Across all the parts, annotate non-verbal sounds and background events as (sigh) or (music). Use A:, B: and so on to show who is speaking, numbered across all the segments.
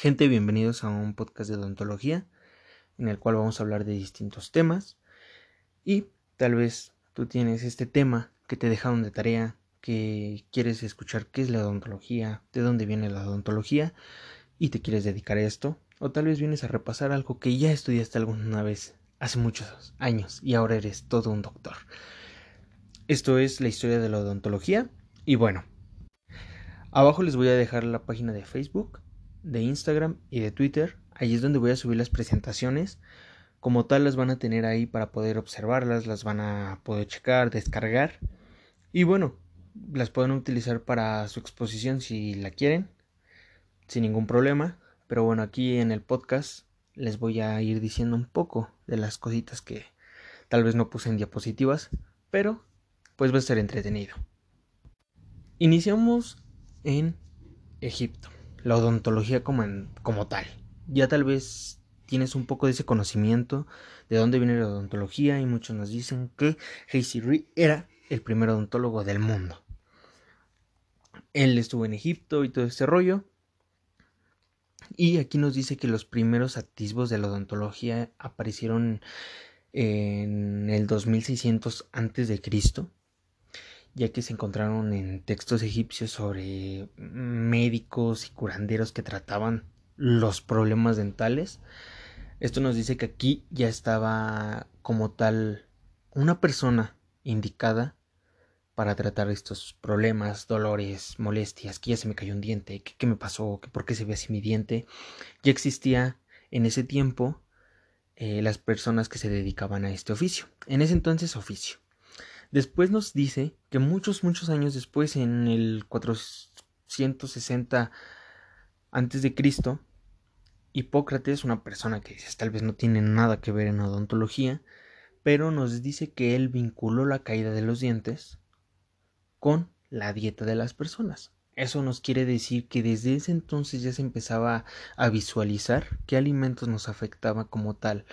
A: Gente, bienvenidos a un podcast de odontología en el cual vamos a hablar de distintos temas. Y tal vez tú tienes este tema que te dejaron de tarea, que quieres escuchar qué es la odontología, de dónde viene la odontología y te quieres dedicar a esto. O tal vez vienes a repasar algo que ya estudiaste alguna vez hace muchos años y ahora eres todo un doctor. Esto es la historia de la odontología. Y bueno, abajo les voy a dejar la página de Facebook de Instagram y de Twitter. Allí es donde voy a subir las presentaciones. Como tal las van a tener ahí para poder observarlas, las van a poder checar, descargar. Y bueno, las pueden utilizar para su exposición si la quieren, sin ningún problema. Pero bueno, aquí en el podcast les voy a ir diciendo un poco de las cositas que tal vez no puse en diapositivas, pero pues va a ser entretenido. Iniciamos en Egipto la odontología como, como tal. Ya tal vez tienes un poco de ese conocimiento de dónde viene la odontología y muchos nos dicen que Hayes era el primer odontólogo del mundo. Él estuvo en Egipto y todo este rollo. Y aquí nos dice que los primeros atisbos de la odontología aparecieron en el 2600 antes de Cristo ya que se encontraron en textos egipcios sobre médicos y curanderos que trataban los problemas dentales. Esto nos dice que aquí ya estaba como tal una persona indicada para tratar estos problemas, dolores, molestias, que ya se me cayó un diente, que qué me pasó, que por qué se ve así mi diente. Ya existía en ese tiempo eh, las personas que se dedicaban a este oficio. En ese entonces oficio. Después nos dice que muchos, muchos años después, en el 460 antes de Cristo, Hipócrates, una persona que tal vez no tiene nada que ver en odontología, pero nos dice que él vinculó la caída de los dientes con la dieta de las personas. Eso nos quiere decir que desde ese entonces ya se empezaba a visualizar qué alimentos nos afectaban como tal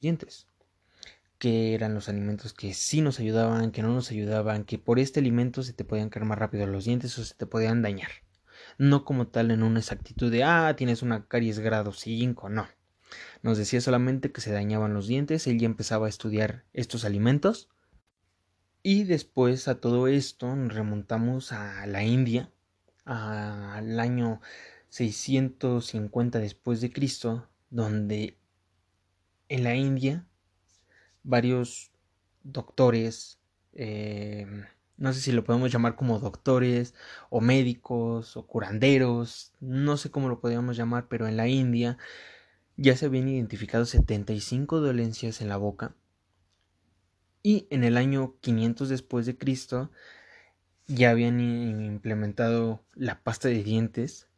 A: dientes que eran los alimentos que sí nos ayudaban, que no nos ayudaban, que por este alimento se te podían caer más rápido los dientes o se te podían dañar. No como tal en una exactitud de, ah, tienes una caries grado 5, no. Nos decía solamente que se dañaban los dientes, él ya empezaba a estudiar estos alimentos. Y después a todo esto nos remontamos a la India, al año 650 después de Cristo, donde en la India varios doctores, eh, no sé si lo podemos llamar como doctores o médicos o curanderos, no sé cómo lo podríamos llamar, pero en la India ya se habían identificado 75 dolencias en la boca. Y en el año 500 después de Cristo ya habían implementado la pasta de dientes,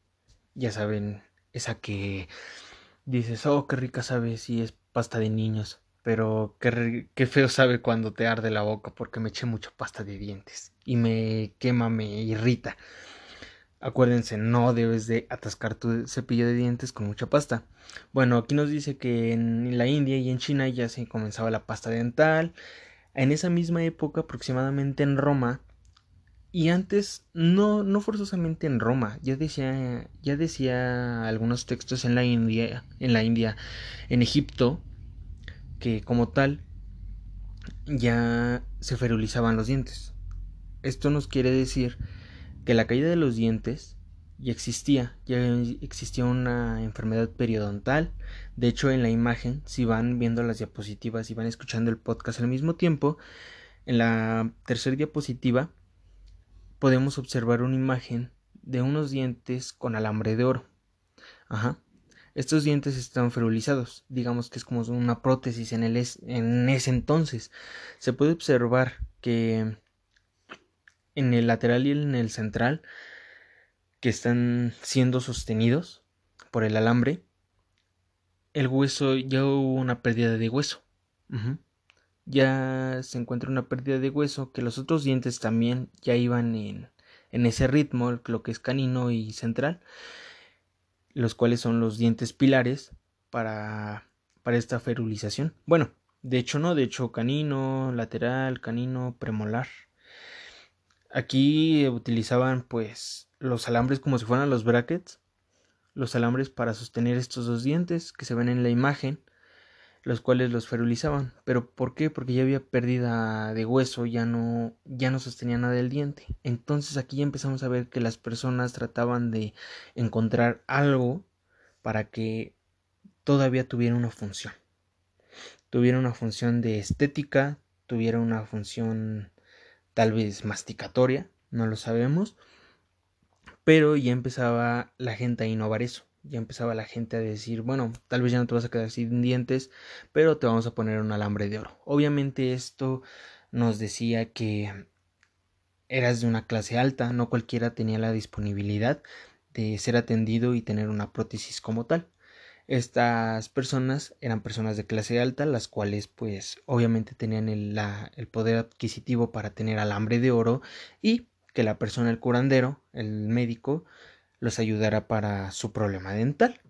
A: ya saben, esa que dices, oh, qué rica sabe si es pasta de niños pero qué, feo sabe cuando te arde la boca porque me eché mucha pasta de dientes y me quema, me irrita. Acuérdense, no debes de atascar tu cepillo de dientes con mucha pasta. Bueno, aquí nos dice que en la India y en China ya se comenzaba la pasta dental. En esa misma época, aproximadamente en Roma, y antes no, no forzosamente en Roma, ya decía, ya decía algunos textos en la India, en la India, en Egipto, que como tal ya se ferulizaban los dientes. Esto nos quiere decir que la caída de los dientes ya existía, ya existía una enfermedad periodontal. De hecho, en la imagen, si van viendo las diapositivas y van escuchando el podcast al mismo tiempo, en la tercera diapositiva podemos observar una imagen de unos dientes con alambre de oro. Ajá. Estos dientes están ferulizados, digamos que es como una prótesis en, el en ese entonces. Se puede observar que en el lateral y en el central, que están siendo sostenidos por el alambre, el hueso ya hubo una pérdida de hueso. Ya se encuentra una pérdida de hueso que los otros dientes también ya iban en, en ese ritmo, lo que es canino y central los cuales son los dientes pilares para, para esta ferulización. Bueno, de hecho no, de hecho canino, lateral, canino, premolar. Aquí utilizaban pues los alambres como si fueran los brackets los alambres para sostener estos dos dientes que se ven en la imagen, los cuales los ferulizaban. ¿Pero por qué? Porque ya había pérdida de hueso, ya no, ya no sostenía nada del diente. Entonces aquí ya empezamos a ver que las personas trataban de encontrar algo para que todavía tuviera una función. Tuviera una función de estética, tuviera una función tal vez masticatoria, no lo sabemos, pero ya empezaba la gente a innovar eso, ya empezaba la gente a decir, bueno, tal vez ya no te vas a quedar sin dientes, pero te vamos a poner un alambre de oro. Obviamente esto nos decía que eras de una clase alta, no cualquiera tenía la disponibilidad de ser atendido y tener una prótesis como tal. Estas personas eran personas de clase alta, las cuales pues obviamente tenían el, el poder adquisitivo para tener alambre de oro y que la persona, el curandero, el médico, los ayudara para su problema dental.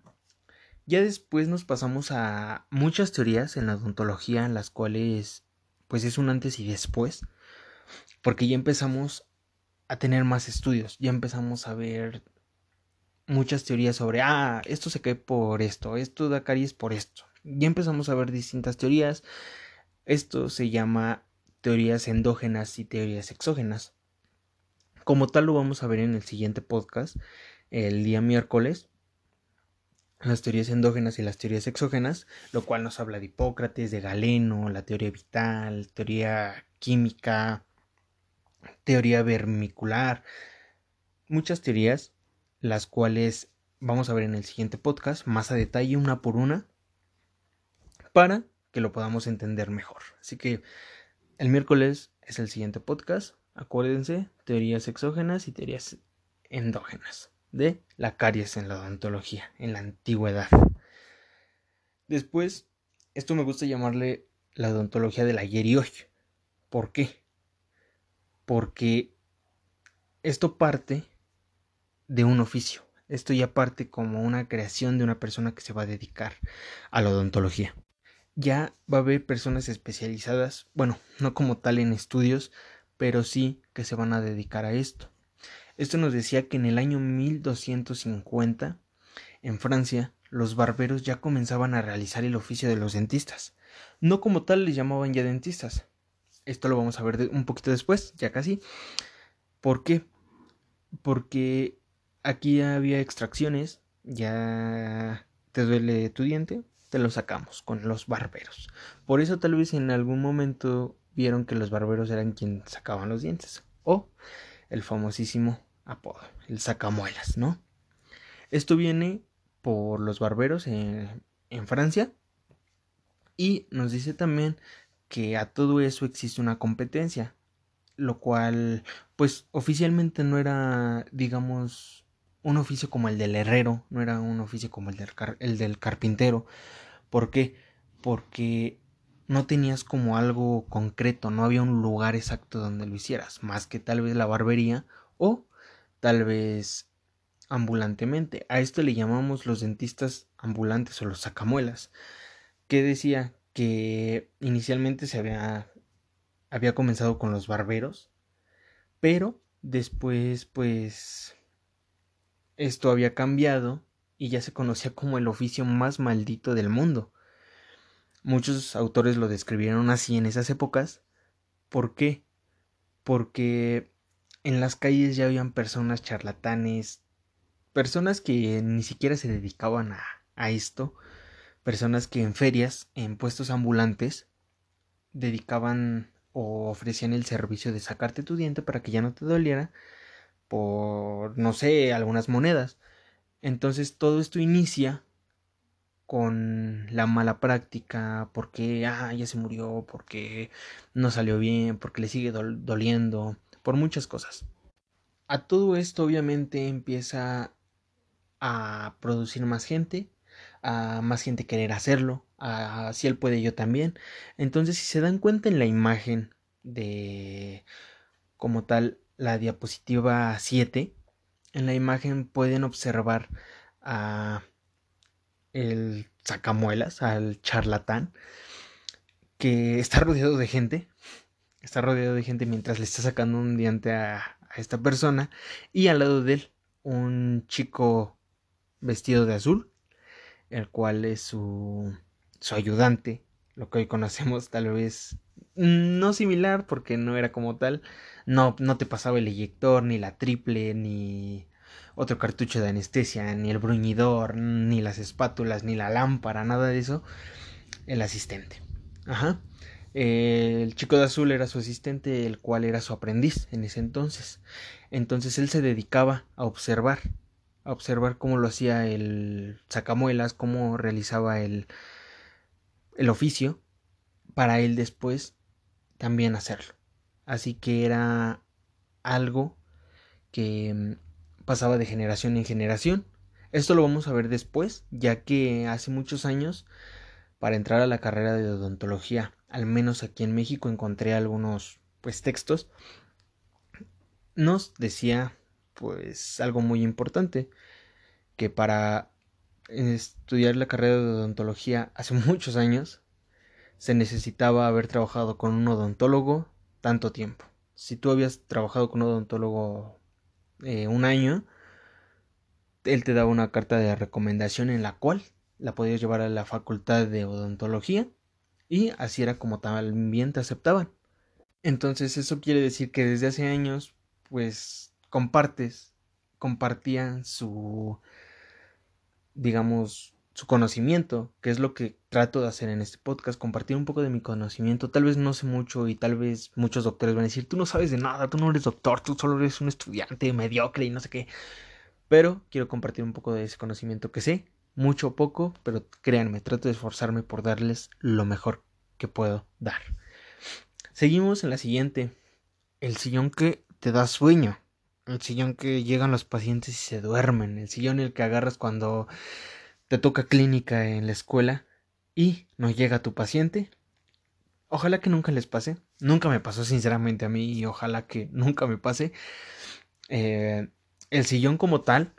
A: Ya después nos pasamos a muchas teorías en la odontología, en las cuales pues es un antes y después, porque ya empezamos a tener más estudios, ya empezamos a ver muchas teorías sobre, ah, esto se cae por esto, esto da caries por esto. Ya empezamos a ver distintas teorías. Esto se llama teorías endógenas y teorías exógenas. Como tal lo vamos a ver en el siguiente podcast, el día miércoles. Las teorías endógenas y las teorías exógenas, lo cual nos habla de Hipócrates, de Galeno, la teoría vital, teoría química, teoría vermicular, muchas teorías las cuales vamos a ver en el siguiente podcast más a detalle una por una para que lo podamos entender mejor. Así que el miércoles es el siguiente podcast. Acuérdense, teorías exógenas y teorías endógenas de la caries en la odontología, en la antigüedad. Después, esto me gusta llamarle la odontología del ayer y hoy. ¿Por qué? Porque esto parte de un oficio. Esto ya parte como una creación de una persona que se va a dedicar a la odontología. Ya va a haber personas especializadas, bueno, no como tal en estudios, pero sí que se van a dedicar a esto. Esto nos decía que en el año 1250, en Francia, los barberos ya comenzaban a realizar el oficio de los dentistas. No como tal les llamaban ya dentistas. Esto lo vamos a ver un poquito después, ya casi. ¿Por qué? Porque aquí había extracciones, ya te duele tu diente, te lo sacamos con los barberos. Por eso tal vez en algún momento vieron que los barberos eran quienes sacaban los dientes. O el famosísimo apodo, el sacamuelas, ¿no? Esto viene por los barberos en, Francia y nos dice también que a todo eso existe una competencia, lo cual pues oficialmente no era digamos un oficio como el del herrero, no era un oficio como el del, el del carpintero. ¿Por qué? Porque no tenías como algo concreto, no había un lugar exacto donde lo hicieras, más que tal vez la barbería o tal vez ambulantemente. A esto le llamamos los dentistas ambulantes o los sacamuelas, que decía que inicialmente se había, había comenzado con los barberos, pero después pues esto había cambiado y ya se conocía como el oficio más maldito del mundo. Muchos autores lo describieron así en esas épocas. ¿Por qué? Porque en las calles ya habían personas charlatanes, personas que ni siquiera se dedicaban a, a esto, personas que en ferias, en puestos ambulantes, dedicaban o ofrecían el servicio de sacarte tu diente para que ya no te doliera por, no sé, algunas monedas. Entonces todo esto inicia con la mala práctica, porque ah, ya se murió, porque no salió bien, porque le sigue doliendo, por muchas cosas. A todo esto obviamente empieza a producir más gente, a más gente querer hacerlo, a si él puede yo también. Entonces si se dan cuenta en la imagen de como tal la diapositiva 7, en la imagen pueden observar a el sacamuelas, al charlatán, que está rodeado de gente, está rodeado de gente mientras le está sacando un diente a, esta persona, y al lado de él un chico vestido de azul, el cual es su, su ayudante, lo que hoy conocemos tal vez no similar porque no era como tal, no, no te pasaba el eyector, ni la triple, ni otro cartucho de anestesia, ni el bruñidor, ni las espátulas, ni la lámpara, nada de eso, el asistente. Ajá. El chico de azul era su asistente, el cual era su aprendiz en ese entonces. Entonces él se dedicaba a observar, a observar cómo lo hacía el sacamuelas, cómo realizaba el, el oficio, para él después también hacerlo. Así que era algo que mm, pasaba de generación en generación. Esto lo vamos a ver después, ya que hace muchos años, para entrar a la carrera de odontología, al menos aquí en México encontré algunos pues textos, nos decía pues algo muy importante, que para estudiar la carrera de odontología hace (laughs) muchos años se necesitaba haber trabajado con un odontólogo tanto tiempo. Si tú habías trabajado con un odontólogo eh, un año, él te daba una carta de recomendación en la cual la podías llevar a la facultad de odontología y así era como también te aceptaban. Entonces eso quiere decir que desde hace años pues compartes, compartían su digamos su conocimiento, que es lo que trato de hacer en este podcast, compartir un poco de mi conocimiento. Tal vez no sé mucho y tal vez muchos doctores van a decir, tú no sabes de nada, tú no eres doctor, tú solo eres un estudiante mediocre y no sé qué. Pero quiero compartir un poco de ese conocimiento que sé, mucho o poco, pero créanme, trato de esforzarme por darles lo mejor que puedo dar. Seguimos en la siguiente. El sillón que te da sueño. El sillón que llegan los pacientes y se duermen. El sillón el que agarras cuando te toca clínica en la escuela y no llega tu paciente. Ojalá que nunca les pase. Nunca me pasó sinceramente a mí y ojalá que (laughs) nunca me pase. Eh, el sillón como tal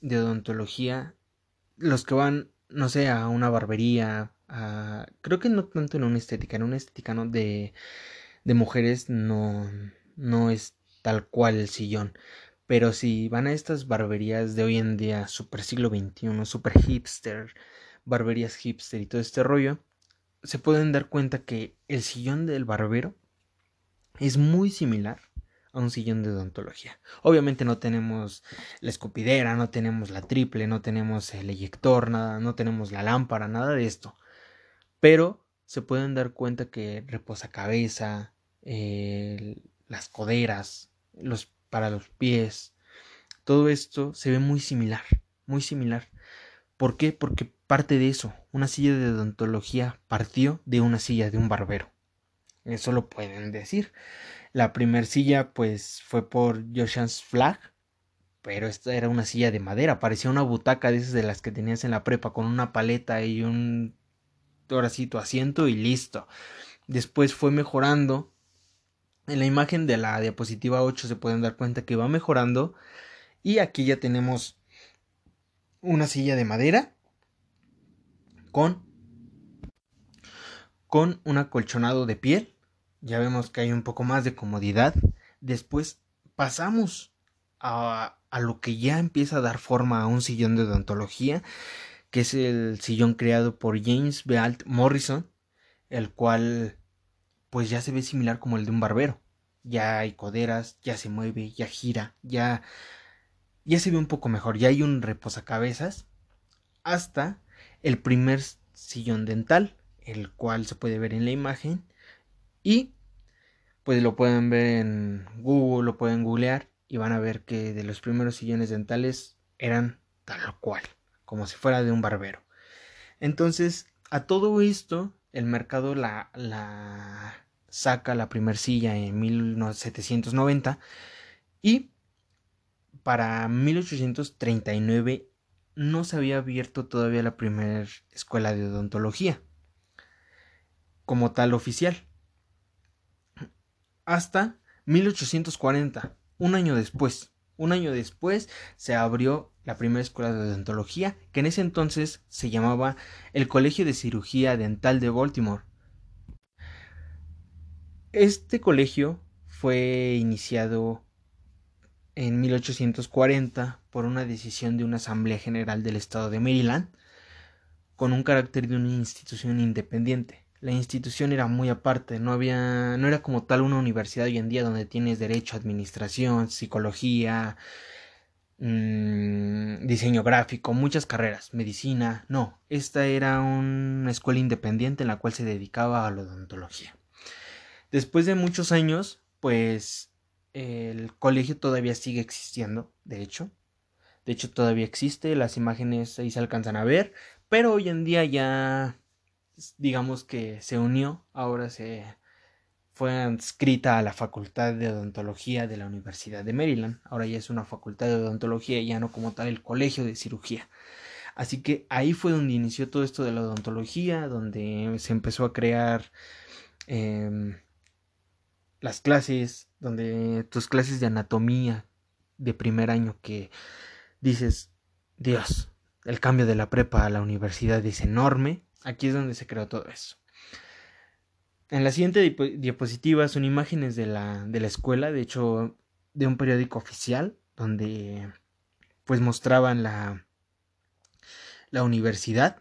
A: de odontología, los que van, no sé, a una barbería, creo que no tanto en una estética, en una estética ¿no? de, de mujeres no, no es tal cual el sillón. Pero si van a estas barberías de hoy en día, super siglo XXI, super hipster, barberías hipster y todo este rollo, se pueden dar cuenta que el sillón del barbero es muy similar a un sillón de odontología. Obviamente no tenemos la escupidera, no tenemos la triple, no tenemos el eyector, nada, no tenemos la lámpara, nada de esto. Pero se pueden dar cuenta que reposa cabeza, las coderas, los para los pies. Todo esto se ve muy similar, muy similar. ¿Por qué? Porque parte de eso. Una silla de odontología partió de una silla de un barbero. Eso lo pueden decir. La primera silla pues fue por Joshan's Flag, pero esta era una silla de madera, parecía una butaca de esas de las que tenías en la prepa con una paleta y un toracito asiento y listo. Después fue mejorando en la imagen de la diapositiva 8 se pueden dar cuenta que va mejorando. Y aquí ya tenemos una silla de madera con, con un acolchonado de piel. Ya vemos que hay un poco más de comodidad. Después pasamos a, a lo que ya empieza a dar forma a un sillón de odontología, que es el sillón creado por James Bealt Morrison, el cual pues ya se ve similar como el de un barbero. Ya hay coderas, ya se mueve, ya gira, ya ya se ve un poco mejor, ya hay un reposacabezas hasta el primer sillón dental, el cual se puede ver en la imagen y pues lo pueden ver en Google, lo pueden googlear y van a ver que de los primeros sillones dentales eran tal cual, como si fuera de un barbero. Entonces, a todo esto el mercado la, la saca la primer silla en 1790 y para 1839 no se había abierto todavía la primera escuela de odontología como tal oficial. Hasta 1840, un año después. Un año después se abrió la primera escuela de odontología, que en ese entonces se llamaba el Colegio de Cirugía Dental de Baltimore. Este colegio fue iniciado en 1840 por una decisión de una Asamblea General del Estado de Maryland con un carácter de una institución independiente. La institución era muy aparte, no había no era como tal una universidad hoy en día donde tienes derecho, administración, psicología, mmm, diseño gráfico, muchas carreras, medicina, no, esta era una escuela independiente en la cual se dedicaba a la odontología. Después de muchos años, pues el colegio todavía sigue existiendo, de hecho. De hecho, todavía existe, las imágenes ahí se alcanzan a ver, pero hoy en día ya, digamos que se unió, ahora se fue adscrita a la Facultad de Odontología de la Universidad de Maryland. Ahora ya es una facultad de odontología, ya no como tal el colegio de cirugía. Así que ahí fue donde inició todo esto de la odontología, donde se empezó a crear eh, las clases, donde tus clases de anatomía de primer año que dices, Dios, el cambio de la prepa a la universidad es enorme. Aquí es donde se creó todo eso. En la siguiente diapositiva son imágenes de la, de la escuela, de hecho, de un periódico oficial, donde pues mostraban la, la universidad,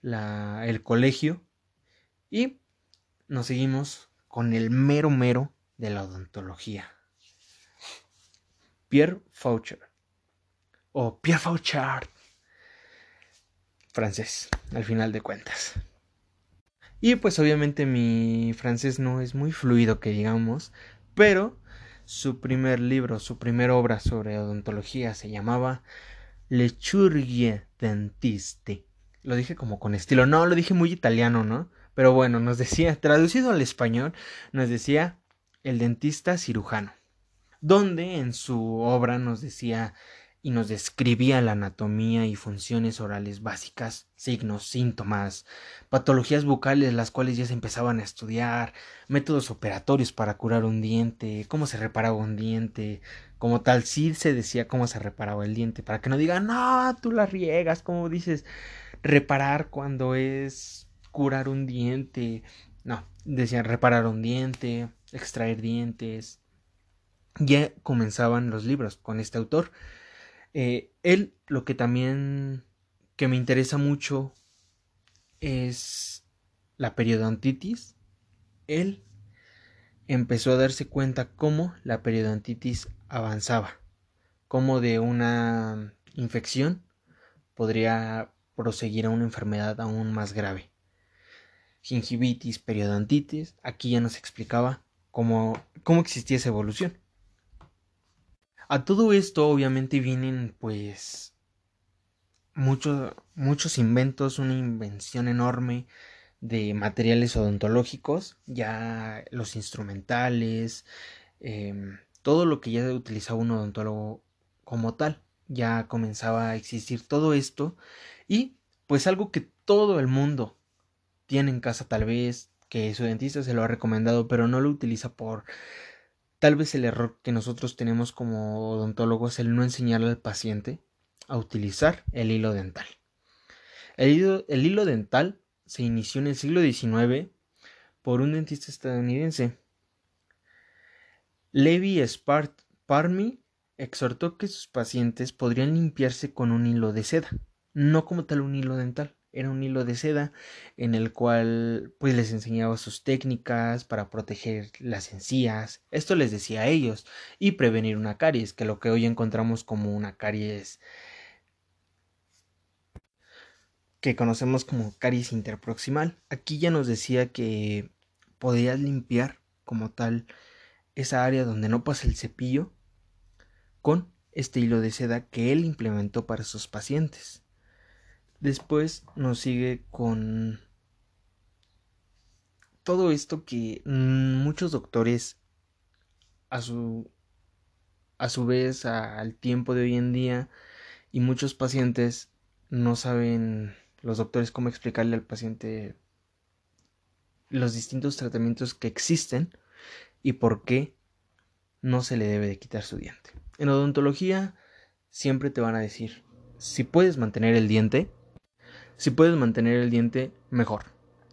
A: la, el colegio, y nos seguimos con el mero mero de la odontología. Pierre Faucher. O Pierre Fauchard. Francés, al final de cuentas. Y pues obviamente mi francés no es muy fluido que digamos, pero su primer libro, su primera obra sobre odontología se llamaba Le Chirurgie Dentiste. Lo dije como con estilo, no, lo dije muy italiano, ¿no? Pero bueno, nos decía, traducido al español, nos decía el dentista cirujano, donde en su obra nos decía y nos describía la anatomía y funciones orales básicas, signos, síntomas, patologías bucales las cuales ya se empezaban a estudiar, métodos operatorios para curar un diente, cómo se reparaba un diente, como tal sí se decía cómo se reparaba el diente, para que no digan, no, tú la riegas, como dices, reparar cuando es curar un diente, no, decían reparar un diente, extraer dientes. Ya comenzaban los libros con este autor. Eh, él, lo que también que me interesa mucho es la periodontitis. Él empezó a darse cuenta cómo la periodontitis avanzaba, cómo de una infección podría proseguir a una enfermedad aún más grave gingivitis, periodontitis, aquí ya nos explicaba cómo, cómo existía esa evolución. A todo esto obviamente vienen pues muchos, muchos inventos, una invención enorme de materiales odontológicos, ya los instrumentales, em, todo lo que ya utilizaba un odontólogo como tal, ya comenzaba a existir todo esto y pues algo que todo el mundo tiene en casa tal vez, que su dentista se lo ha recomendado, pero no lo utiliza por tal vez el error que nosotros tenemos como odontólogos, el no enseñarle al paciente a utilizar el hilo dental. El hilo, el hilo dental se inició en el siglo XIX por un dentista estadounidense. Levi Spart Parmy exhortó que sus pacientes podrían limpiarse con un hilo de seda, no como tal un hilo dental era un hilo de seda en el cual pues les enseñaba sus técnicas para proteger las encías, esto les decía a ellos, y prevenir una caries, que lo que hoy encontramos como una caries que conocemos como caries interproximal. Aquí ya nos decía que podías limpiar como tal esa área donde no pasa el cepillo con este hilo de seda que él implementó para sus pacientes. Después nos sigue con todo esto que muchos doctores a su a su vez al tiempo de hoy en día y muchos pacientes no saben los doctores cómo explicarle al paciente los distintos tratamientos que existen y por qué no se le debe de quitar su diente. En odontología siempre te van a decir, si puedes mantener el diente, si puedes mantener el diente, mejor.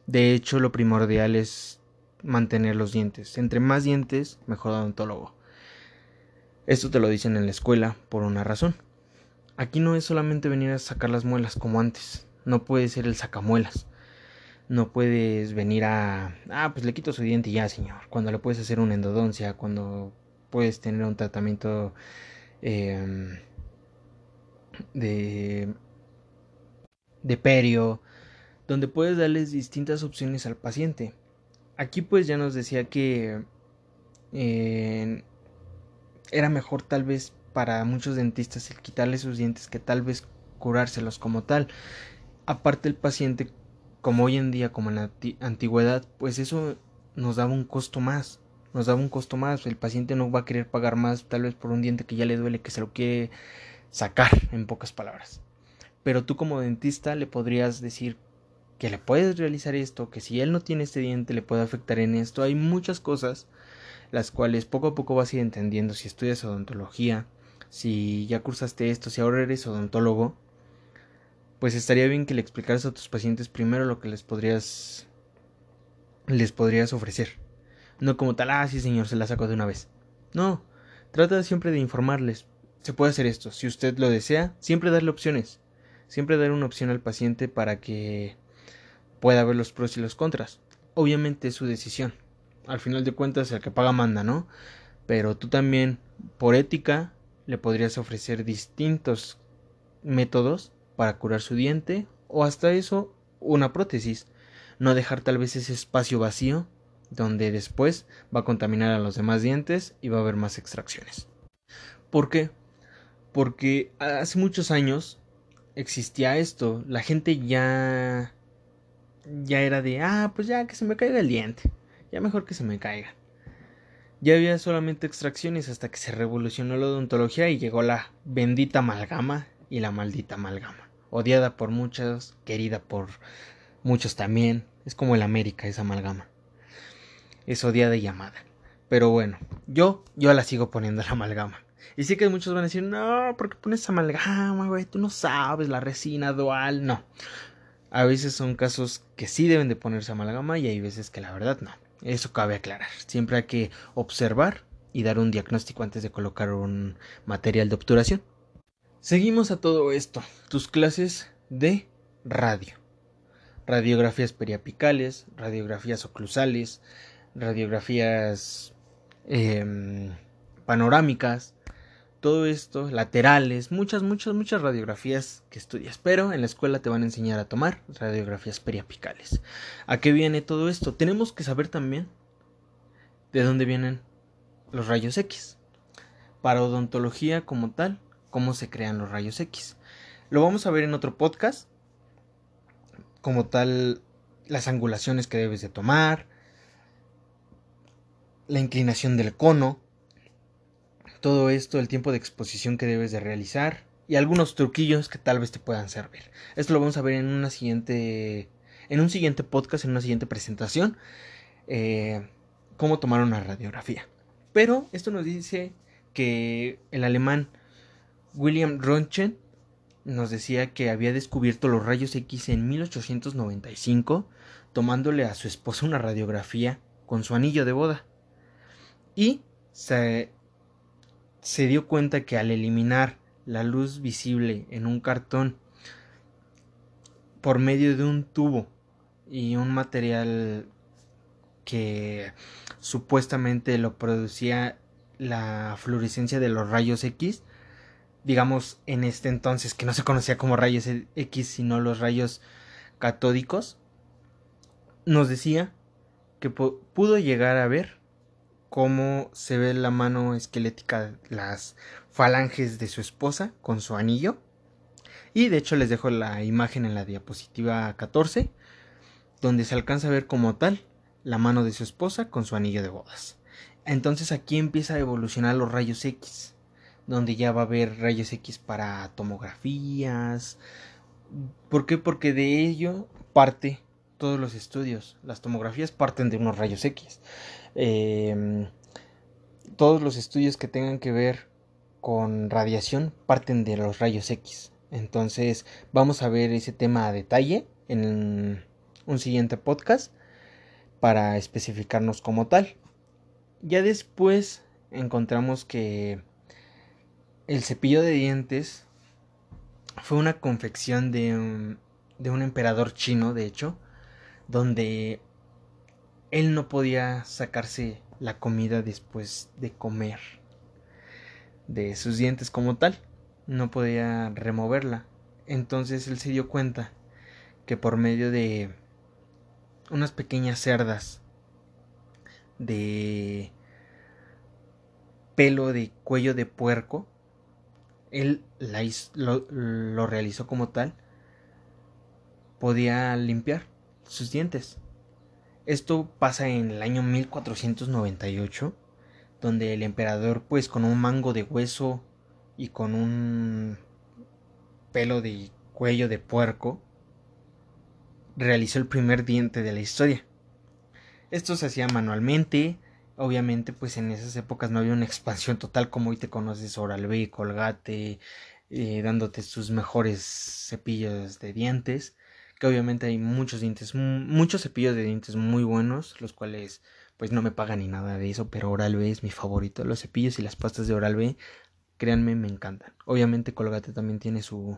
A: De hecho, lo primordial es mantener los dientes. Entre más dientes, mejor odontólogo. Esto te lo dicen en la escuela por una razón. aquí no es solamente venir a sacar las muelas como antes, no puede ser el sacamuelas. No puedes venir a, ah, pues le quito su diente y ya, señor. Cuando le puedes hacer una endodoncia, cuando puedes tener un tratamiento em, de, de perio, donde puedes darles distintas opciones al paciente. Aquí pues ya nos decía que eh, era mejor tal vez para muchos dentistas el quitarle sus dientes que tal vez curárselos como tal. Aparte el paciente, como hoy en día, como en la antigüedad, pues eso nos daba un costo más. Nos daba un costo más. El paciente no va a querer pagar más tal vez por un diente que ya le duele, que se lo quiere sacar, en pocas palabras. Pero tú como dentista le podrías decir que le puedes realizar esto, que si él no tiene este diente le puede afectar en esto. Hay muchas cosas las cuales poco a poco vas a ir entendiendo si estudias odontología, si ya cursaste esto, si ahora eres odontólogo, pues estaría bien que le explicaras a tus pacientes primero lo que les podrías les podrías ofrecer. No como tal, ah, sí señor, se la saco de una vez. No, trata siempre de informarles. Se puede hacer esto, si usted lo desea, siempre darle opciones. Siempre dar una opción al paciente para que pueda ver los pros y los contras. Obviamente es su decisión. Al final de cuentas el que paga manda, ¿no? Pero tú también, por ética, le podrías ofrecer distintos métodos para curar su diente o hasta eso una prótesis. No dejar tal vez ese espacio vacío donde después va a contaminar a los demás dientes y va a haber más extracciones. ¿Por qué? Porque hace muchos años existía esto. La gente ya ya era de, ah, pues ya que se me caiga el diente, ya mejor que se me caiga. Ya había solamente extracciones hasta que se revolucionó la odontología y llegó la bendita amalgama y la maldita amalgama. Odiada por muchos, querida por muchos también. Es como el América, esa amalgama. Es odiada y amada. Pero bueno, yo, yo la sigo poniendo la amalgama. Y sí que muchos van a decir, no, ¿por qué pones amalgama, güey? Tú no sabes, la resina dual. No, a veces son casos que sí deben de ponerse amalgama y hay veces que la verdad no. Eso cabe aclarar. Siempre hay que observar y dar un diagnóstico antes de colocar un material de obturación. Seguimos a todo esto. Tus clases de radio. Radiografías periapicales, radiografías oclusales, radiografías em, panorámicas, todo esto, laterales, muchas, muchas, muchas radiografías que estudias, pero en la escuela te van a enseñar a tomar radiografías periapicales. ¿A qué viene todo esto? Tenemos que saber también de dónde vienen los rayos X. Para odontología como tal, cómo se crean los rayos X. Lo vamos a ver en otro podcast, como tal, las angulaciones que debes de tomar, la inclinación del cono, todo esto, el tiempo de exposición que debes de realizar y algunos truquillos que tal vez te puedan servir. Esto lo vamos a ver en una siguiente, en un siguiente podcast, en una siguiente presentación, eh, cómo tomar una radiografía. Pero esto nos dice que el alemán William Röntgen nos decía que había descubierto los rayos X en 1895, tomándole a su esposa una radiografía con su anillo de boda. Y se se dio cuenta que al eliminar la luz visible en un cartón por medio de un tubo y un material que supuestamente lo producía la fluorescencia de los rayos X, digamos en este entonces que no se conocía como rayos X sino los rayos catódicos, nos decía que pudo llegar a ver cómo se ve la mano esquelética, las falanges de su esposa con su anillo. Y de hecho les dejo la imagen en la diapositiva 14, donde se alcanza a ver como tal la mano de su esposa con su anillo de bodas. Entonces aquí empieza a evolucionar los rayos X, donde ya va a haber rayos X para tomografías. ¿Por qué? Porque de ello parte todos los estudios. Las tomografías parten de unos rayos X. Em, todos los estudios que tengan que ver con radiación parten de los rayos X. Entonces vamos a ver ese tema a detalle en un siguiente podcast para especificarnos como tal. Ya después encontramos que el cepillo de dientes fue una confección de un, de un emperador chino, de hecho, donde él no podía sacarse la comida después de comer de sus dientes como tal, no podía removerla. Entonces él se dio cuenta que por medio de unas pequeñas cerdas de pelo de cuello de puerco, él lo, realizó como tal, podía limpiar sus dientes. Esto pasa en el año 1498, donde el emperador pues con un mango de hueso y con un pelo de cuello de puerco realizó el primer diente de la historia. Esto se hacía manualmente, obviamente pues en esas épocas no había una expansión total como hoy te conoces Oral-B, Colgate, eh, dándote sus mejores cepillos de dientes, que obviamente hay muchos dientes, muchos cepillos de dientes muy buenos, los cuales pues no me pagan ni nada de eso, pero Oral-B es mi favorito, los cepillos y las pastas de Oral-B, créanme, me encantan. Obviamente Colgate también tiene su,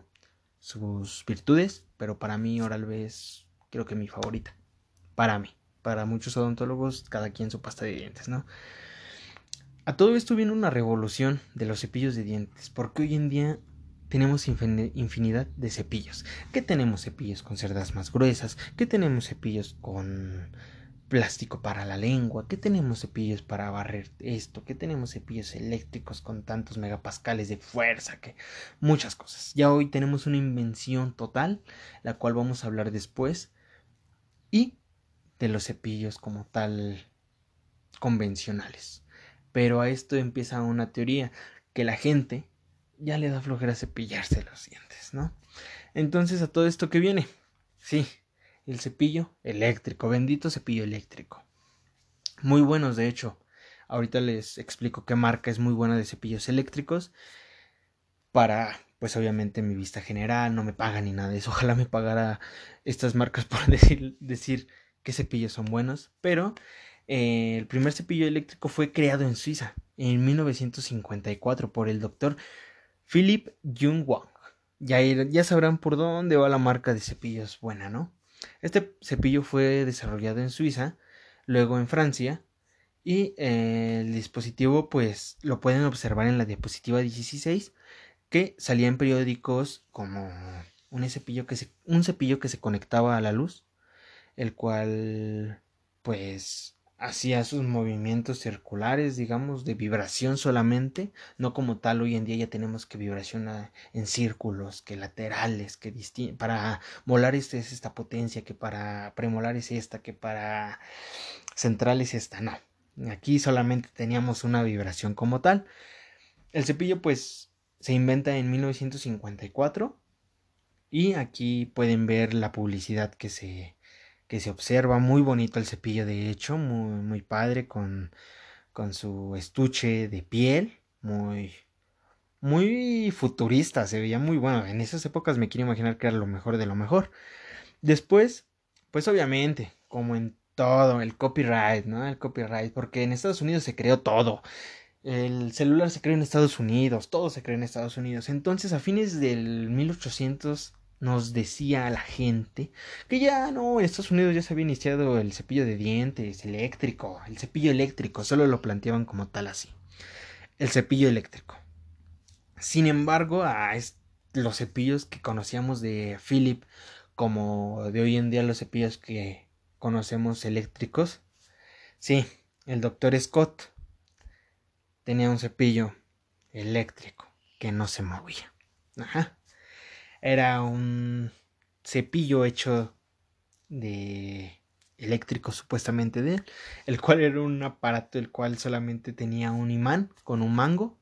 A: sus virtudes, pero para mí Oral-B es creo que mi favorita, para mí para muchos odontólogos, cada quien su pasta de dientes, ¿no? A todo esto viene una revolución de los cepillos de dientes, porque hoy en día tenemos infinidad de cepillos. ¿Qué tenemos cepillos con cerdas más gruesas? ¿Qué tenemos cepillos con plástico para la lengua? ¿Qué tenemos cepillos para barrer esto? ¿Qué tenemos cepillos eléctricos con tantos megapascales de fuerza? Que muchas cosas. Ya hoy tenemos una invención total, la cual vamos a hablar después. Y de los cepillos como tal convencionales. Pero a esto empieza una teoría que la gente ya le da flojera cepillarse los dientes, ¿no? Entonces a todo esto que viene, sí, el cepillo eléctrico, bendito cepillo eléctrico. Muy buenos, de hecho. Ahorita les explico qué marca es muy buena de cepillos eléctricos. Para, pues obviamente mi vista general, no me paga ni nada de eso. (laughs) Ojalá me pagara estas marcas por (laughs) decir, decir qué cepillos son buenos, pero eh, el primer cepillo eléctrico fue creado en Suiza en 1954 por el doctor Philip Jung Wang. Ya, sabrán por dónde va la marca de cepillos buena, ¿no? Este cepillo fue desarrollado en Suiza, luego en Francia, y eh, el dispositivo pues lo pueden observar en la diapositiva 16 que salía en periódicos como un cepillo que se, un cepillo que se conectaba a la luz el cual pues hacía sus movimientos circulares, digamos, de vibración solamente, no como tal hoy en día ya tenemos que vibración en círculos, que laterales, que para molar es esta potencia, que para premolar es esta, que para central es esta, no. Aquí solamente teníamos una vibración como tal. El cepillo pues se inventa en 1954 y aquí pueden ver la publicidad que se que se observa muy bonito el cepillo de hecho muy muy padre con con su estuche de piel muy muy futurista se veía muy bueno. En esas épocas me quiero imaginar que era lo mejor de lo mejor. Después pues obviamente como en todo el copyright no el copyright porque en Estados Unidos se creó todo. El celular se creó en Estados Unidos, todo se creó en Estados Unidos. Entonces, a fines del 1800 nos decía a la gente que ya no, en Estados Unidos ya se había iniciado el cepillo de dientes eléctrico, el cepillo eléctrico, solo lo planteaban como tal así, el cepillo eléctrico. Sin embargo, a los cepillos que conocíamos de Philip, como de hoy en día los cepillos que conocemos eléctricos, sí, el doctor Scott tenía un cepillo eléctrico que no se movía. Ajá era un cepillo hecho de eléctrico supuestamente de él, el cual era un aparato el cual solamente tenía un imán con un mango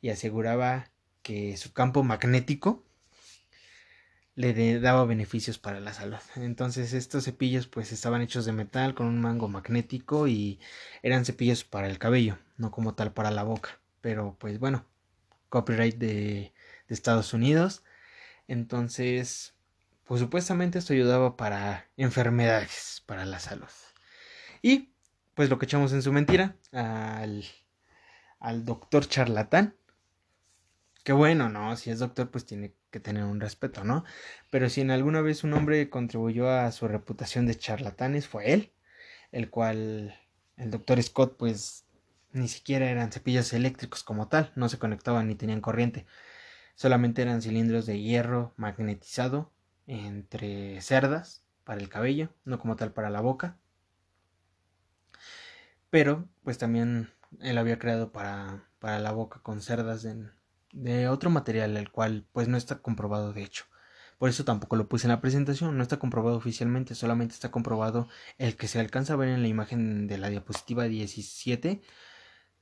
A: y aseguraba que su campo magnético le daba beneficios para la salud. Entonces estos cepillos pues estaban hechos de metal con un mango magnético y eran cepillos para el cabello, no como tal para la boca. Pero pues bueno, copyright de, de Estados Unidos entonces, pues supuestamente esto ayudaba para enfermedades, para la salud. Y pues lo que echamos en su mentira al, al doctor charlatán qué bueno, ¿no? Si es doctor, pues tiene que tener un respeto, ¿no? Pero si en alguna vez un hombre contribuyó a su reputación de charlatanes, fue él, el cual el doctor Scott, pues ni siquiera eran cepillos eléctricos como tal, no se conectaban ni tenían corriente, solamente eran cilindros de hierro magnetizado entre cerdas para el cabello, no como tal para la boca. Pero, pues también él había creado para, para la boca con cerdas de, otro material, el cual pues no está comprobado de hecho. Por eso tampoco lo puse en la presentación, no está comprobado oficialmente, solamente está comprobado el que se alcanza a ver en la imagen de la diapositiva 17.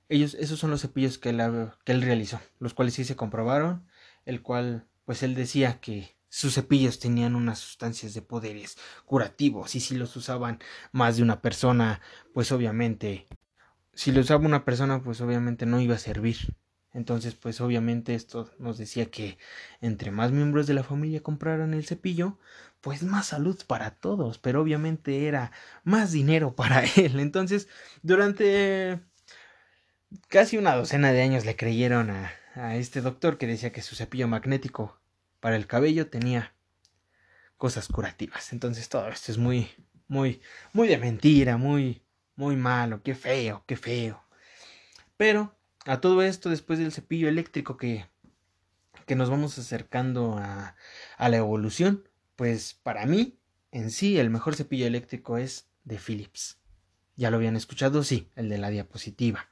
A: Ellos, esos son los cepillos que él, que él realizó, los cuales sí se comprobaron, el cual pues él decía que sus cepillos tenían unas sustancias de poderes curativos y si los usaban más de una persona, pues obviamente, si lo usaba una persona, pues obviamente no iba a servir. Entonces, pues obviamente esto nos decía que entre más miembros de la familia compraran el cepillo, pues más salud para todos, pero obviamente era más dinero para (laughs) él. Entonces, durante casi una docena de años le creyeron a, a este doctor que decía que su cepillo magnético para el cabello tenía cosas curativas. Entonces todo esto es muy, muy, muy de mentira, muy, muy malo, qué feo, qué feo. Pero a todo esto, después del cepillo eléctrico que, que nos vamos acercando a, a la evolución, pues para mí, en sí, el mejor cepillo eléctrico es de Philips. ¿Ya lo habían escuchado? Sí, el de la diapositiva,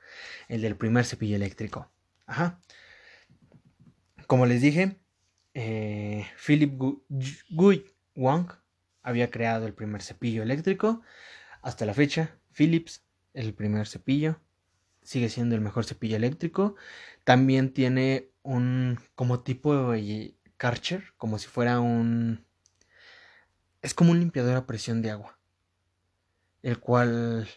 A: el del primer cepillo eléctrico. Ajá. Como les dije, eh, Philip Gui Wang había creado el primer cepillo eléctrico. Hasta la fecha, Philips, el primer cepillo, sigue siendo el mejor cepillo eléctrico. También tiene un como tipo de Karcher, como si fuera un... Es como un limpiador a presión de agua, el cual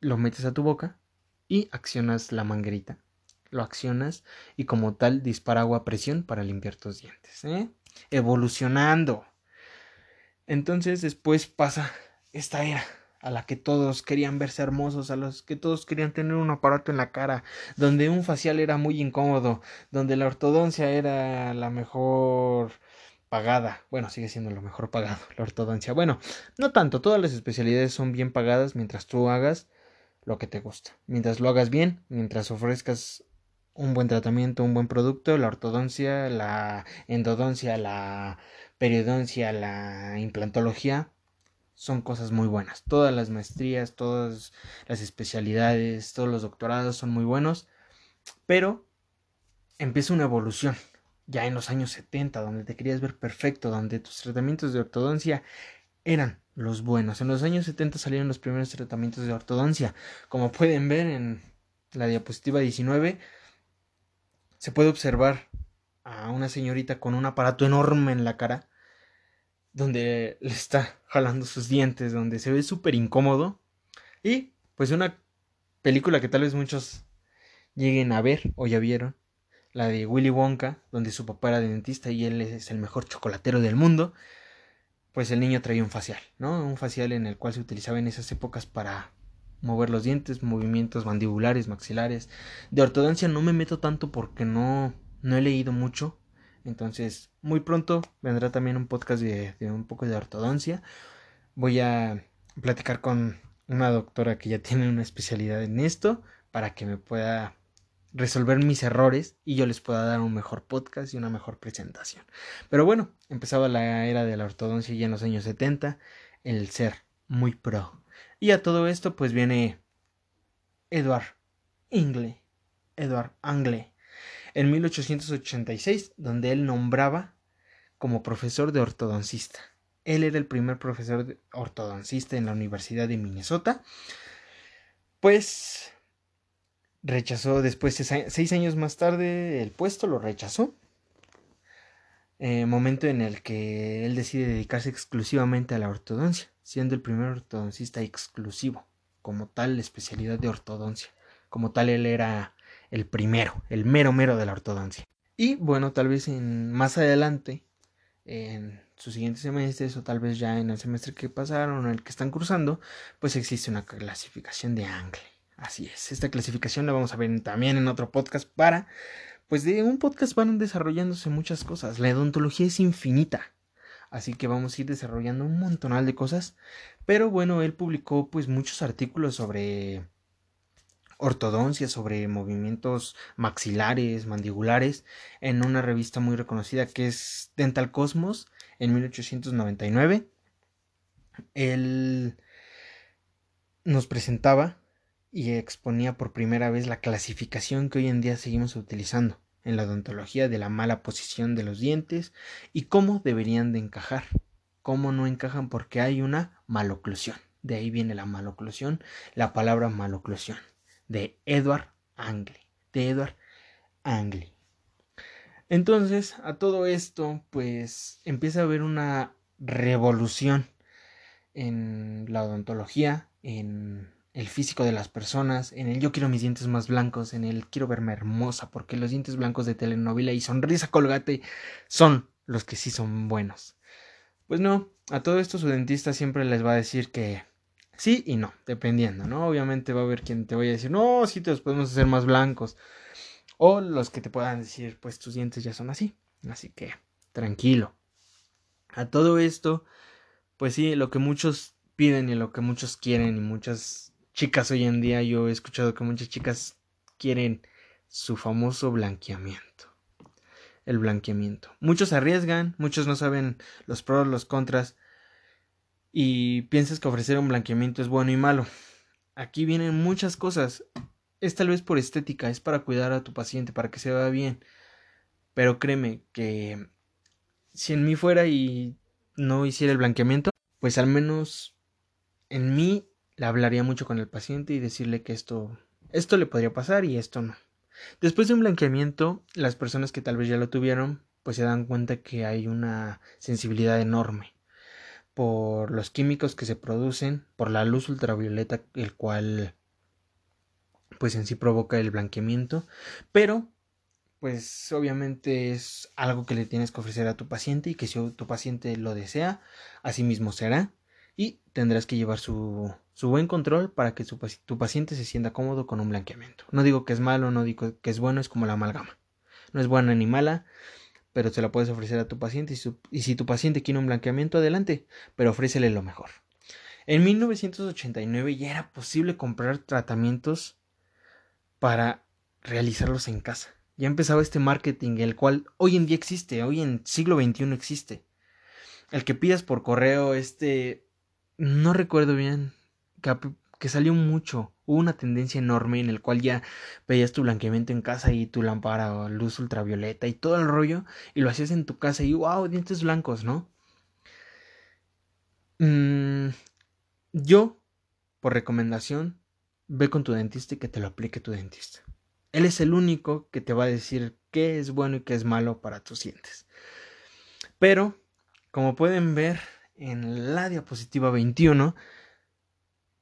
A: lo metes a tu boca y accionas la manguerita lo accionas y como tal dispara agua a presión para limpiar tus dientes. ¿eh? Evolucionando. Entonces después pasa esta era a la que todos querían verse hermosos, a los que todos querían tener un aparato en la cara, donde un facial era muy incómodo, donde la ortodoncia era la mejor pagada. Bueno, sigue siendo lo mejor pagado, (laughs) la ortodoncia. Bueno, no tanto, todas las especialidades son bien pagadas mientras tú hagas lo que te gusta. Mientras lo hagas bien, mientras ofrezcas un buen tratamiento, un buen producto, la ortodoncia, la endodoncia, la periodoncia, la implantología, son cosas muy buenas. Todas las maestrías, todas las especialidades, todos los doctorados son muy buenos, pero empieza una evolución. Ya en los años 70, donde te querías ver perfecto, donde tus tratamientos de ortodoncia eran los buenos. En los años 70 salieron los primeros tratamientos de ortodoncia. Como pueden ver en la diapositiva 19, se puede observar a una señorita con un aparato enorme en la cara, donde le está jalando sus dientes, donde se ve súper incómodo. Y pues una película que tal vez muchos lleguen a ver o ya vieron, la de Willy Wonka, donde su papá era dentista y él es el mejor chocolatero del mundo, pues el niño traía un facial, ¿no? Un facial en el cual se utilizaba en esas épocas para mover los dientes, movimientos mandibulares, maxilares. De ortodoncia no me meto tanto porque no, no he leído mucho. Entonces, muy pronto vendrá también un podcast de, de un poco de ortodoncia. Voy a platicar con una doctora que ya tiene una especialidad en esto para que me pueda resolver mis errores y yo les pueda dar un mejor podcast y una mejor presentación. Pero bueno, empezaba la era de la ortodoncia ya en los años 70, el ser muy pro. Y a todo esto pues viene Edward Ingle, Edward Angle, en 1886, donde él nombraba como profesor de ortodoncista. Él era el primer profesor ortodoncista en la Universidad de Minnesota. Pues rechazó después, seis años más tarde, el puesto lo rechazó. Eh, momento en el que él decide dedicarse exclusivamente a la ortodoncia siendo el primer ortodoncista exclusivo, como tal la especialidad de ortodoncia. Como tal él era el primero, el mero mero de la ortodoncia. Y bueno, tal vez en, más adelante, en sus siguientes semestres o tal vez ya en el semestre que pasaron o el que están cursando, pues existe una clasificación de Angle. Así es, esta clasificación la vamos a ver también en otro podcast para pues de un podcast van desarrollándose muchas cosas. La odontología es infinita. Así que vamos a ir desarrollando un montonal de cosas. Pero bueno, él publicó pues muchos artículos sobre ortodoncia, sobre movimientos maxilares, mandibulares, en una revista muy reconocida que es Dental Cosmos en 1899. Él nos presentaba y exponía por primera vez la clasificación que hoy en día seguimos utilizando en la odontología de la mala posición de los dientes y cómo deberían de encajar, cómo no encajan porque hay una maloclusión. De ahí viene la maloclusión, la palabra maloclusión, de Edward Angley, de Edward Angley. Entonces, a todo esto, pues empieza a haber una revolución en la odontología, en el físico de las personas, en el yo quiero mis dientes más blancos, en el quiero verme hermosa, porque los dientes blancos de telenovela y sonrisa colgate son los que sí son buenos. Pues no, a todo esto su dentista siempre les va a decir que sí y no, dependiendo, ¿no? Obviamente va a haber quien te vaya a decir, no, sí te los podemos hacer más blancos. O los que te puedan decir, pues tus dientes ya son así. Así que, tranquilo. A todo esto, pues sí, lo que muchos piden y lo que muchos quieren y muchas chicas hoy en día, yo he escuchado que muchas chicas quieren su famoso blanqueamiento. El blanqueamiento. Muchos arriesgan, muchos no saben los pros, los contras y piensas que ofrecer un blanqueamiento es bueno y malo. Aquí vienen muchas cosas. Es tal vez por estética, es para cuidar a tu paciente, para que se vea bien. Pero créeme que si en mí fuera y no hiciera el blanqueamiento, pues al menos en mí le hablaría mucho con el paciente y decirle que esto, esto le podría pasar y esto no. Después de un blanqueamiento, las personas que tal vez ya lo tuvieron, pues se dan cuenta que hay una sensibilidad enorme por los químicos que se producen, por la luz ultravioleta, el cual pues en sí provoca el blanqueamiento, pero pues obviamente es algo que le tienes que ofrecer a tu paciente y que si tu paciente lo desea, así mismo será y tendrás que llevar su, su buen control para que tu paciente se sienta cómodo con un blanqueamiento. No digo que es malo, no digo que es bueno, es como la amalgama. No es buena ni mala, pero se la puedes ofrecer a tu paciente y, si tu paciente quiere un blanqueamiento, adelante, pero ofrécele lo mejor. En 1989 ya era posible comprar tratamientos para realizarlos en casa. Ya empezaba este marketing, el cual hoy en día existe, hoy en siglo XXI existe. El que pidas por correo, este no recuerdo bien, que, salió mucho. Hubo una tendencia enorme en el cual ya veías tu blanqueamiento en casa y tu lámpara luz ultravioleta y todo el rollo y lo hacías en tu casa y wow, dientes blancos, ¿no? Mm, yo, por recomendación, ve con tu dentista y que te lo aplique tu dentista. Él es el único que te va a decir qué es bueno y qué es malo para tus dientes. Pero, como pueden ver, en la diapositiva 21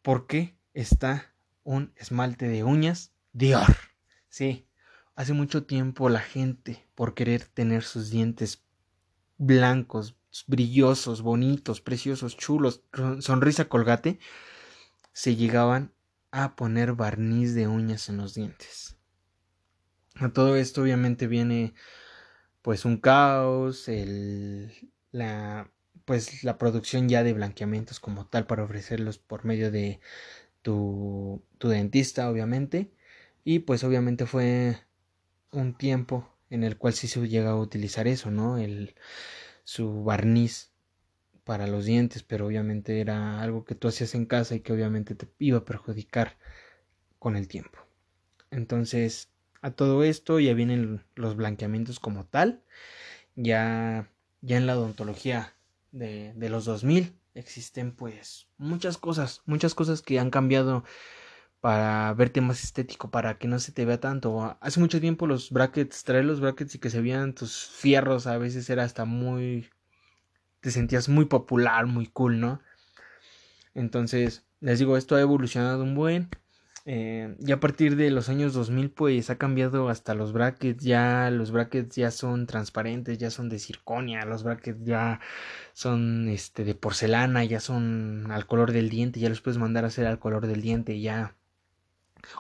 A: por qué está un esmalte de uñas Dior. Sí, hace mucho tiempo la gente, por querer tener sus dientes blancos, brillosos, bonitos, preciosos, chulos, sonrisa colgate, se llegaban a poner barniz de uñas en los dientes. A todo esto obviamente viene pues un caos, el, la pues la producción ya de blanqueamientos como tal para ofrecerlos por medio de tu, tu dentista obviamente. Y pues obviamente fue un tiempo en el cual sí se llega a utilizar eso no el su barniz para los dientes pero obviamente era algo que tú hacías en casa y que obviamente te iba a perjudicar con el tiempo. Entonces a todo esto ya vienen los blanqueamientos como tal ya ya en la odontología de, de los 2000 existen pues muchas cosas, muchas cosas que han cambiado para verte más estético, para que no se te vea tanto. Hace mucho tiempo los brackets, traer los brackets y que se vean tus fierros a veces era hasta muy... te sentías muy popular, muy cool, ¿no? Entonces, les digo, esto ha evolucionado un buen. Eh, y a partir de los años 2000 pues ha cambiado hasta los brackets, ya los brackets ya son transparentes, ya son de circonia, los brackets ya son este de porcelana, ya son al color del diente, ya los puedes mandar a hacer al color del diente, ya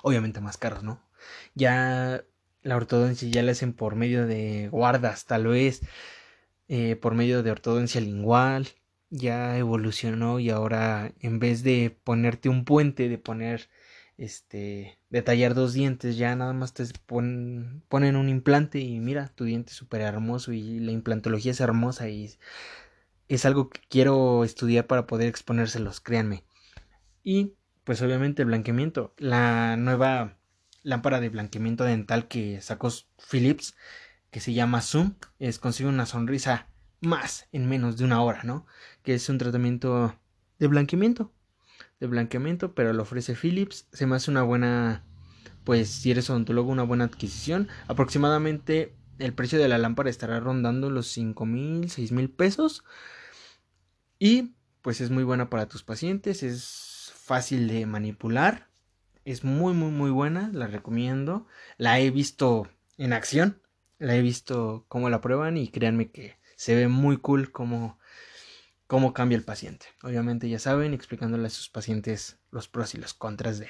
A: obviamente más caros, ¿no? Ya la ortodoncia ya la hacen por medio de guardas, tal vez, eh, por medio de ortodoncia lingual, ya evolucionó y ahora en vez de ponerte un puente, de poner este, de tallar dos dientes, ya nada más te ponen, ponen un implante y mira, tu diente es súper hermoso y la implantología es hermosa y es algo que quiero estudiar para poder exponérselos, créanme. Y pues obviamente el blanqueamiento, la nueva lámpara de blanqueamiento dental que sacó Philips, que se llama Zoom, es consigue una sonrisa más en menos de una hora, ¿no? Que es un tratamiento de blanqueamiento, de blanqueamiento, pero lo ofrece Philips, se me hace una buena, pues si eres odontólogo, una buena adquisición, aproximadamente el precio de la lámpara estará rondando los cinco mil, seis mil pesos. Y pues es muy buena para tus pacientes, es fácil de manipular es muy, muy, muy buena, la recomiendo. La he visto en acción, la he visto cómo la prueban y créanme que se ve muy cool cómo, cómo cambia el paciente. Obviamente ya saben, explicándole a sus pacientes los pros y los contras de,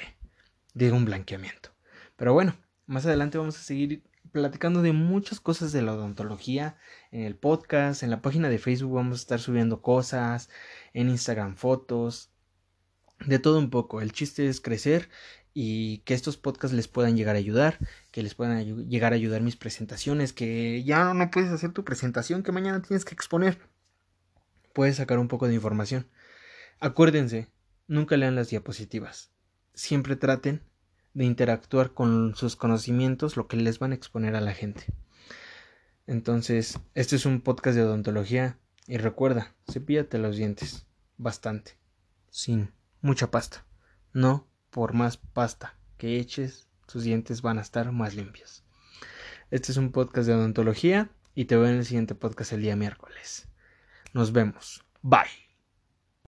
A: de un blanqueamiento. Pero bueno, más adelante vamos a seguir platicando de muchas cosas de la odontología en el podcast, en la página de Facebook vamos a estar subiendo cosas, en Instagram fotos, de todo un poco. El chiste es crecer y que estos podcasts les puedan llegar a ayudar, que les puedan llegar a ayudar mis presentaciones, que ya no puedes hacer tu presentación, que mañana tienes que exponer. Puedes sacar un poco de información. Acuérdense, nunca lean las diapositivas. Siempre traten de interactuar con sus conocimientos, lo que les van a exponer a la gente. Entonces, este es un podcast de odontología y recuerda, cepíllate los dientes bastante, sin mucha pasta. No por más pasta que eches, tus dientes van a estar más limpios. Este es un podcast de odontología y te veo en el siguiente podcast el día miércoles. Nos vemos. Bye.